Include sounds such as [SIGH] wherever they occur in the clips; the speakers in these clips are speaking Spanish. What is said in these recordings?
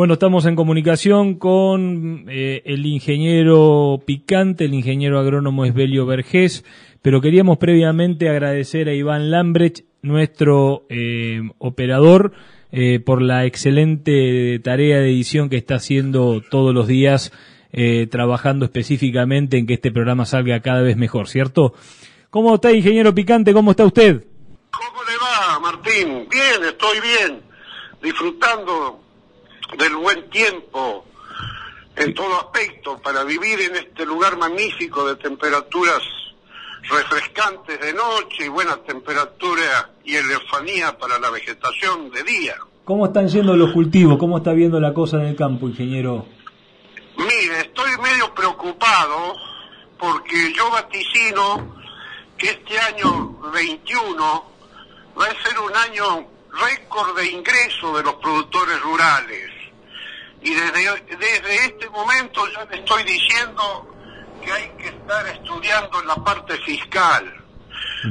Bueno, estamos en comunicación con eh, el ingeniero Picante, el ingeniero agrónomo Esbelio Vergés, pero queríamos previamente agradecer a Iván Lambrecht, nuestro eh, operador, eh, por la excelente tarea de edición que está haciendo todos los días, trabajando específicamente en que este programa salga cada vez mejor, ¿cierto? ¿Cómo está, ingeniero Picante? ¿Cómo está usted? ¿Cómo le va, Martín? Bien, estoy bien, disfrutando del buen tiempo en todo aspecto para vivir en este lugar magnífico de temperaturas refrescantes de noche y buena temperatura y elefanía para la vegetación de día. ¿Cómo están yendo los cultivos? ¿Cómo está viendo la cosa en el campo, ingeniero? Mire, estoy medio preocupado porque yo vaticino que este año 21 va a ser un año récord de ingreso de los productores rurales y desde, desde este momento ya le estoy diciendo que hay que estar estudiando la parte fiscal.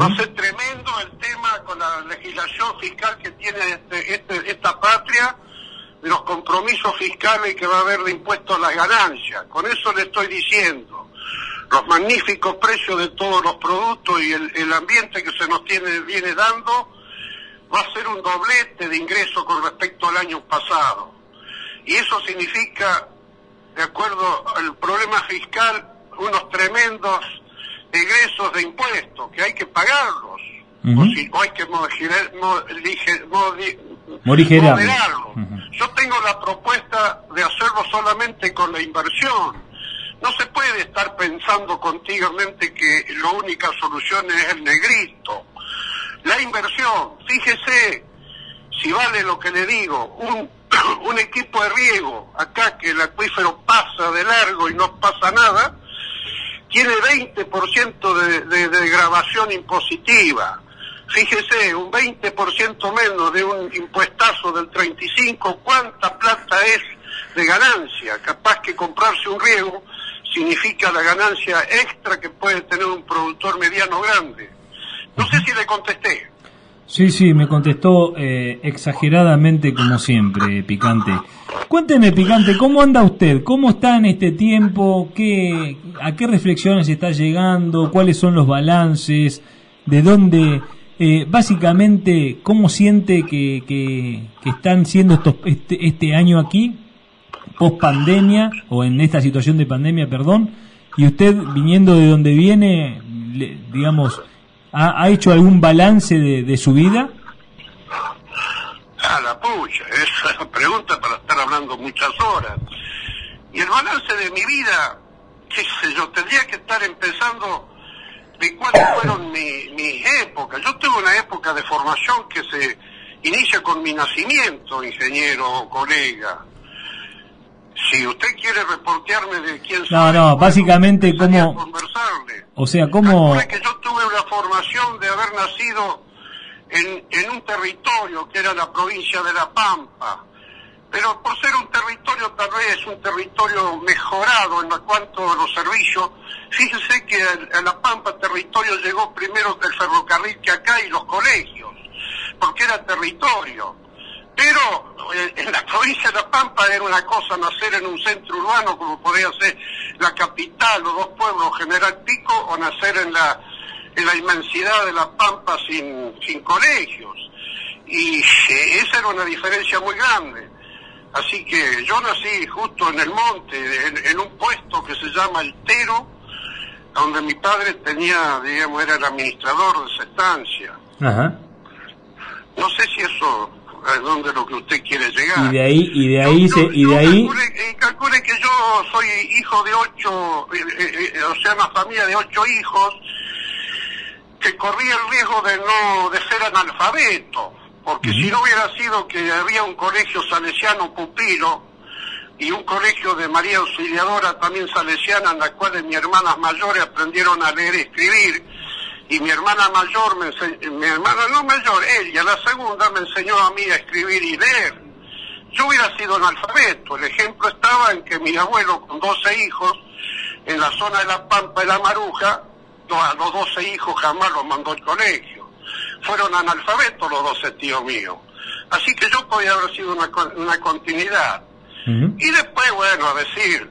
Va a ser tremendo el tema con la legislación fiscal que tiene este, este, esta patria, de los compromisos fiscales que va a haber de impuestos a las ganancias. Con eso le estoy diciendo. Los magníficos precios de todos los productos y el, el ambiente que se nos tiene, viene dando va a ser un doblete de ingresos con respecto al año pasado y eso significa, de acuerdo al problema fiscal, unos tremendos egresos de impuestos que hay que pagarlos, o, si, hay que moderarlos. Yo tengo la propuesta de hacerlo solamente con la inversión. No se puede estar pensando continuamente que la única solución es el negrito. La inversión, fíjese si vale lo que le digo, un [COUGHS] un equipo de riego, acá que el acuífero pasa de largo y no pasa nada, tiene 20% de, de, de grabación impositiva. Fíjese, un 20% menos de un impuestazo del 35, ¿cuánta plata es de ganancia? Capaz que comprarse un riego significa la ganancia extra que puede tener un productor mediano grande. No sé si le contesté. Sí, sí, me contestó eh, exageradamente como siempre, Picante. Cuénteme, Picante, ¿cómo anda usted? ¿Cómo está en este tiempo? ¿Qué, ¿A qué reflexiones está llegando? ¿Cuáles son los balances? ¿De dónde? Eh, básicamente, ¿cómo siente que, que, están siendo estos, este, este año aquí, post pandemia, o en esta situación de pandemia, perdón? Y usted, viniendo de donde viene, digamos, ¿Ha, hecho algún balance de, su vida? A la pucha, [LAUGHS] esa es pregunta para estar hablando muchas horas. Y el balance de mi vida, qué sé yo, tendría que estar empezando de cuáles fueron mis épocas. Yo tengo una época de formación que se inicia con mi nacimiento, ingeniero, colega. Si usted quiere reportearme de quién soy... No, no, básicamente cómo... Conversarle. O sea, cómo... que yo tuve una formación de haber nacido en, en un territorio que era la provincia de La Pampa, pero por ser un territorio tal vez un territorio mejorado en cuanto a los servicios, fíjese que a, La Pampa territorio llegó primero el ferrocarril que acá y los colegios, porque era territorio. Pero eh, en la provincia de La Pampa era una cosa nacer en un centro urbano como podría ser la capital o dos pueblos, General Pico, o nacer en la, en la inmensidad de La Pampa sin, sin colegios. Y eh, esa era una diferencia muy grande. Así que yo nací justo en el monte, en, un puesto que se llama El Tero, donde mi padre tenía, digamos, era el administrador de esa estancia. No sé si eso a dónde lo que usted quiere llegar. Y de ahí, y de ahí, se, y de ahí... Eh, calcule, que yo soy hijo de ocho, eh, eh, o sea, una familia de ocho hijos, que corría el riesgo de no, de ser analfabeto, porque si no hubiera sido que había un colegio salesiano pupilo, y un colegio de María Auxiliadora también salesiana, en la cual mis hermanas mayores aprendieron a leer y escribir, y mi hermana mayor, me mi hermana no mayor, ella, la segunda, me enseñó a mí a escribir y leer. Yo hubiera sido analfabeto. El ejemplo estaba en que mi abuelo, con 12 hijos, en la zona de La Pampa de la Maruja, a los 12 hijos jamás los mandó al colegio. Fueron analfabetos los 12 tíos míos. Así que yo podía haber sido una, una continuidad. Y después, bueno, a decir,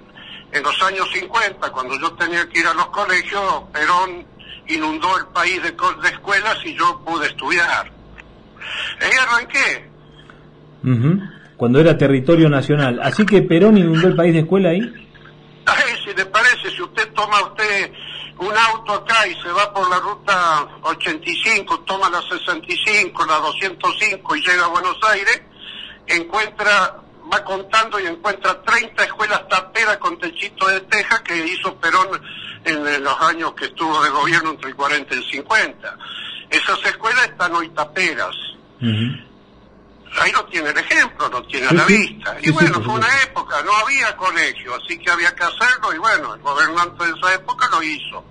en los años 50, cuando yo tenía que ir a los colegios, Perón inundó el país de, de escuelas y yo pude estudiar. Ahí arranqué. Cuando era territorio nacional. Así que Perón inundó el país de escuela ahí. [LAUGHS] Ay, si le parece, si usted toma usted un auto acá y se va por la ruta 85, toma la 65, la 205 y llega a Buenos Aires, encuentra, va contando y encuentra 30 escuelas taperas con techito de teja que hizo Perón en, los años que estuvo de gobierno entre el 40 y el 50. Esas escuelas están hoy taperas. Ahí no tiene el ejemplo, no tiene a la vista. y bueno, fue una época, no había colegio, así que había que hacerlo y bueno, el gobernante de esa época lo hizo.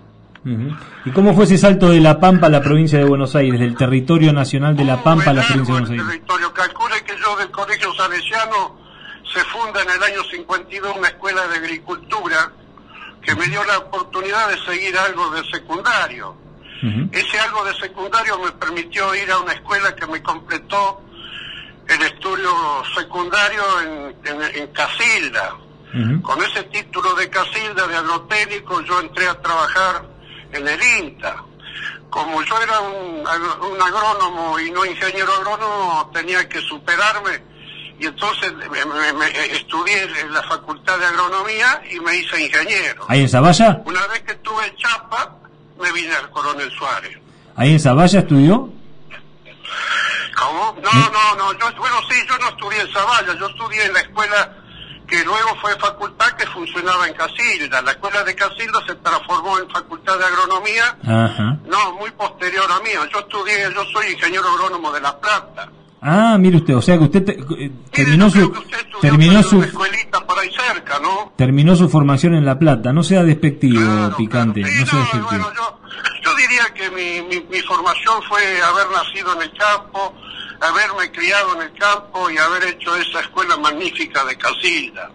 ¿Y cómo fue ese salto de La Pampa a la provincia de Buenos Aires, del territorio nacional de La Pampa a la provincia de Buenos Aires? territorio. Calcule que yo del Colegio Salesiano se funda en el año 52 una escuela de agricultura que me dio la oportunidad de seguir algo de secundario. Ese algo de secundario me permitió ir a una escuela que me completó el estudio secundario en, en, Casilda. Con ese título de Casilda de agrotécnico yo entré a trabajar en el INTA. Como yo era un, un agrónomo y no ingeniero agrónomo, tenía que superarme y entonces me, estudié en la facultad de agronomía y me hice ingeniero. ¿Ahí en Zavalla? Una vez que estuve en Chapa, me vine al Coronel Suárez. ¿Ahí en Zavalla estudió? ¿Cómo? No, no, no, yo, bueno, sí, yo no estudié en Zavalla, yo estudié en la escuela que luego fue facultad que funcionaba en Casilda. La escuela de Casilda se transformó en facultad de agronomía, no, muy posterior a mí. Yo estudié, yo soy ingeniero agrónomo de La Plata. Ah, mire usted, o sea que usted eh, terminó su terminó su escuelita por ahí cerca, ¿no? Terminó su formación en La Plata, no sea despectivo, picante, no, sea despectivo. Bueno, yo, yo, diría que mi, mi, mi, formación fue haber nacido en el campo, haberme criado en el campo y haber hecho esa escuela magnífica de Casilda.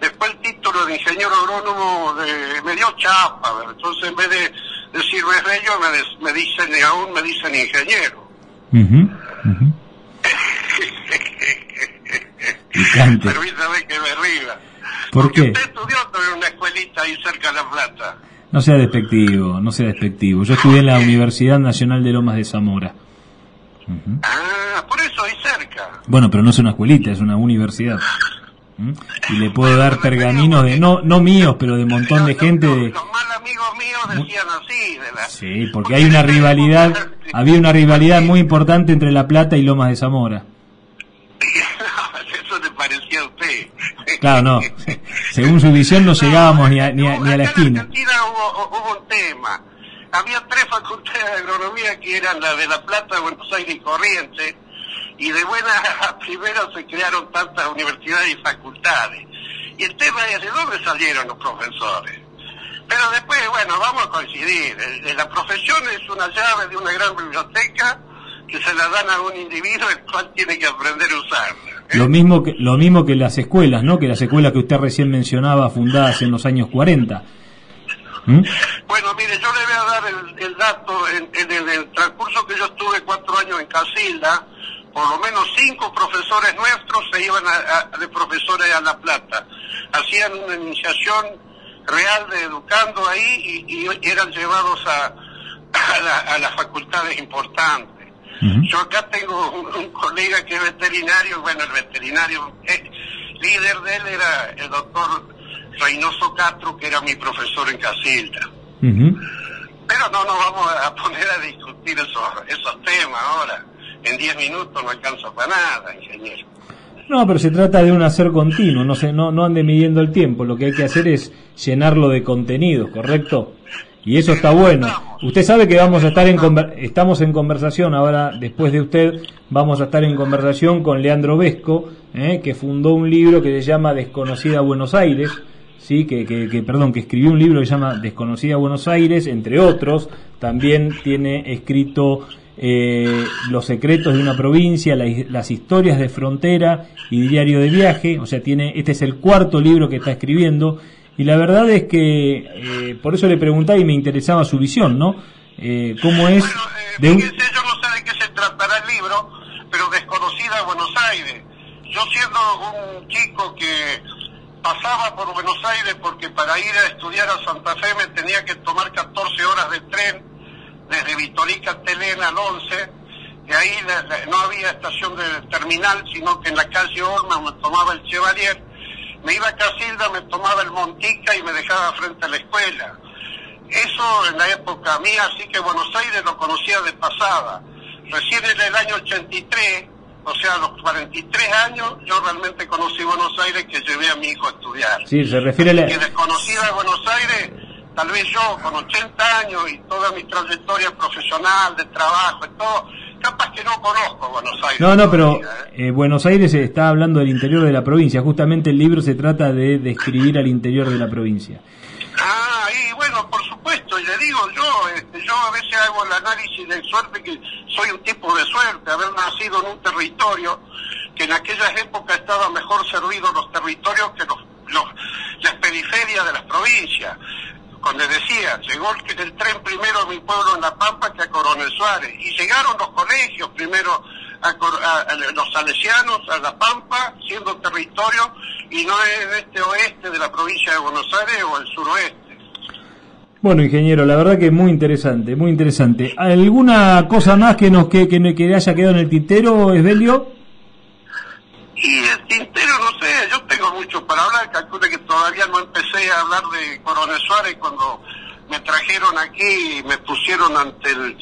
Después el título de ingeniero agrónomo de, me dio chapa, entonces en vez de decirme bello me, me dicen, aún me dicen ingeniero. Uh Permítame que me ría. ¿Por qué? Usted estudió en una escuelita ahí cerca de La Plata. No sea despectivo, no sea despectivo. Yo estudié en la Universidad Nacional de Lomas de Zamora. Ah, por eso ahí cerca. Bueno, pero no es una escuelita, es una universidad. ¿Mm? Y le puedo dar pergaminos de, no no míos, pero de un montón de gente. De... Los mal amigos míos decían así. De la... Sí, porque hay una rivalidad, había una rivalidad muy importante entre La Plata y Lomas de Zamora. Eso le parecía a usted. Claro, no. Según su visión no llegábamos ni a, ni a, ni a la esquina. En Argentina hubo, hubo un tema. Había tres facultades de agronomía que eran la de La Plata, Buenos Aires y Corrientes y de buena a primera se crearon tantas universidades y facultades. Y el tema es de dónde salieron los profesores. Pero después, bueno, vamos a coincidir. La profesión es una llave de una gran biblioteca que se la dan a un individuo el cual tiene que aprender a usarla. Lo mismo que lo mismo que las escuelas, ¿no? Que las escuelas que usted recién mencionaba, fundadas en los años 40. ¿Mm? Bueno, mire, yo le voy a dar el, dato. En, el transcurso que yo estuve cuatro años en Casilda, por lo menos cinco profesores nuestros se iban de profesores a La Plata. Hacían una iniciación real de educando ahí y, eran llevados a, a, las facultades importantes. Yo acá tengo un, colega que es veterinario, bueno, el veterinario eh, líder de él era el doctor Reynoso Castro, que era mi profesor en Casilda. Pero no nos vamos a poner a discutir esos, esos temas ahora en 10 minutos no alcanza para nada, ingeniero. No, pero se trata de un hacer continuo, no, se, no, no ande midiendo el tiempo, lo que hay que hacer es llenarlo de contenido, ¿correcto? Y eso está bueno. Usted sabe que vamos a estar en estamos en conversación ahora, después de usted, vamos a estar en conversación con Leandro Vesco, ¿eh? que fundó un libro que se llama Desconocida Buenos Aires, sí, que, que, que, perdón, que escribió un libro que se llama Desconocida Buenos Aires, entre otros. También tiene escrito eh, Los secretos de una provincia, las historias de frontera y diario de viaje, o sea, tiene este es el cuarto libro que está escribiendo y la verdad es que eh, por eso le preguntaba y me interesaba su visión, ¿no? Eh, ¿Cómo es? de un... yo no sé de qué se tratará el libro, pero desconocida Buenos Aires. Yo siendo un chico que pasaba por Buenos Aires porque para ir a estudiar a Santa Fe me tenía que tomar 14 horas de tren desde Vitorica Telena al 11, que ahí no había estación de terminal, sino que en la calle Orma me tomaba el Chevalier, me iba a Casilda, me tomaba el Montica y me dejaba frente a la escuela. Eso en la época mía, así que Buenos Aires lo conocía de pasada. Recién en el año 83 o sea, a los 43 años yo realmente conocí Buenos Aires que llevé a mi hijo a estudiar. Sí, se refiere a... Que desconocida de Buenos Aires, tal vez yo con 80 años y toda mi trayectoria profesional, de trabajo y todo, capaz que no conozco Buenos Aires. No, no, pero ¿eh? Eh, Buenos Aires está hablando del interior de la provincia. Justamente el libro se trata de describir al interior de la provincia. Ah, y bueno, por supuesto, y le digo yo, este, yo a veces hago el análisis de suerte que soy un tipo de suerte, haber nacido en un territorio que en aquellas épocas estaba mejor servido los territorios que los, las periferias de las provincias. Cuando decía, llegó el, el tren primero a mi pueblo en La Pampa que a Coronel Suárez, y llegaron los colegios primero a, los salesianos, a La Pampa, siendo territorio, y no en este oeste de la provincia de Buenos Aires o el suroeste. Bueno, ingeniero, la verdad que es muy interesante, muy interesante. ¿Alguna cosa más que nos que, que, que haya quedado en el tintero, Esbelio? Y el tintero, no sé, yo mucho para hablar, calcule que todavía no empecé a hablar de Coronel Suárez cuando me trajeron aquí y me pusieron ante el,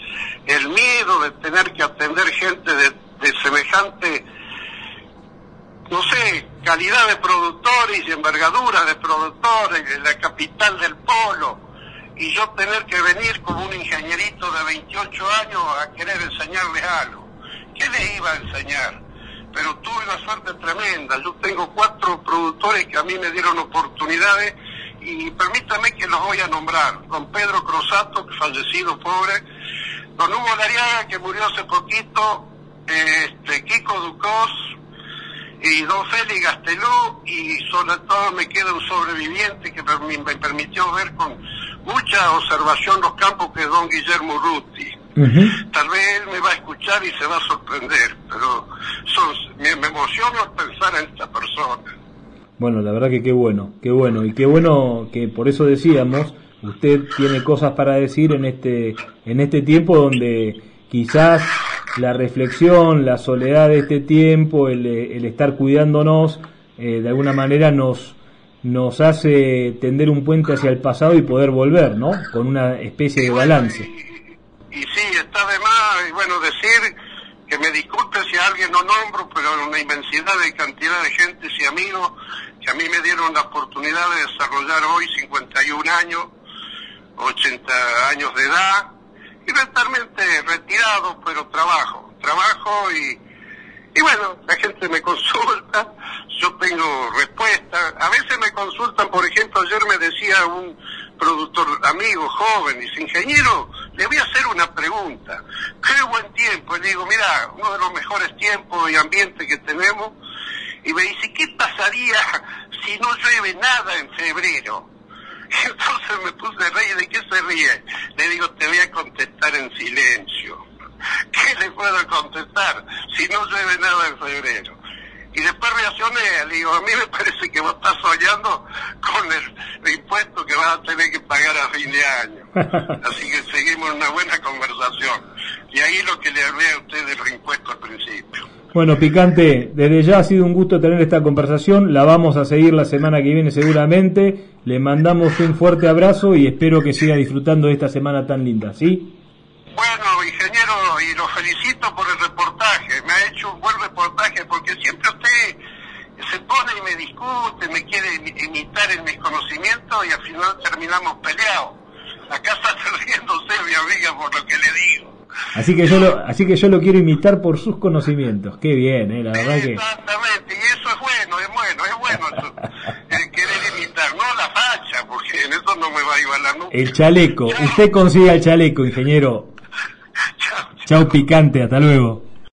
el miedo de tener que atender gente de, de semejante, no sé, calidad de productores y envergadura de productores, en la capital del polo, y yo tener que venir como un ingenierito de 28 años a querer enseñarles algo. ¿Qué les iba a enseñar? Pero tuve una suerte tremenda. Yo tengo cuatro productores que a mí me dieron oportunidades y permítame que los voy a nombrar. Don Pedro Crosato, fallecido pobre, don Hugo Lariaga, que murió hace poquito, este, Kiko Ducos y don Félix Gastelú y sobre todo me queda un sobreviviente que me permitió ver con mucha observación los campos que es don Guillermo Ruti. Escuchar y se va a sorprender, pero me, me emociona pensar en esta persona. Bueno, la verdad que qué bueno, qué bueno, y qué bueno que por eso decíamos, usted tiene cosas para decir en este, en este tiempo donde quizás la reflexión, la soledad de este tiempo, el, el estar cuidándonos, eh, de alguna manera nos, nos hace tender un puente hacia el pasado y poder volver, ¿no? Con una especie de balance. Y, sí, está de más, bueno, decir que me disculpe si a alguien no nombro, pero una inmensidad de cantidad de gente y amigos que a mí me dieron la oportunidad de desarrollar hoy 51 años, 80 años de edad, y mentalmente retirado, pero trabajo, trabajo y, y bueno, la gente me consulta, yo tengo respuesta, a veces me consultan, por ejemplo, ayer me decía un productor amigo, joven, dice, ingeniero, le voy a hacer una pregunta, qué buen tiempo, y le digo, mira, uno de los mejores tiempos y ambientes que tenemos, y me dice, ¿qué pasaría [LAUGHS] si no llueve nada en febrero? [LAUGHS] entonces me puse a reír, ¿de qué se ríe? Le digo, te voy a contestar en silencio. [LAUGHS] ¿Qué le puedo contestar si no llueve nada en febrero? Y después reaccioné, le digo, a mí me parece que vos estás soñando con el, vas a tener que pagar a fin de año. [LAUGHS] Así que seguimos una buena conversación. Y ahí lo que le hablé a usted del impuesto al principio. Bueno, Picante, desde ya ha sido un gusto tener esta conversación, la vamos a seguir la semana que viene seguramente, le mandamos un fuerte abrazo y espero que siga disfrutando de esta semana tan linda, ¿sí? Bueno, ingeniero, y lo felicito por el reportaje, me ha hecho un buen reportaje porque siempre usted se pone y me discute, me quiere imitar en mis conocimientos y al final terminamos peleados. Acá [LAUGHS] está riéndose mi amiga por lo que le digo. Así que yo lo, así que yo lo quiero imitar por sus conocimientos. Qué bien, eh, la verdad que. Exactamente, y eso es bueno, es bueno, es bueno el [LAUGHS] querer imitar, no la facha, porque en eso no me va a igualar nunca. El chaleco, usted consiga el chaleco, ingeniero. [LAUGHS] Chao, chao picante, hasta luego.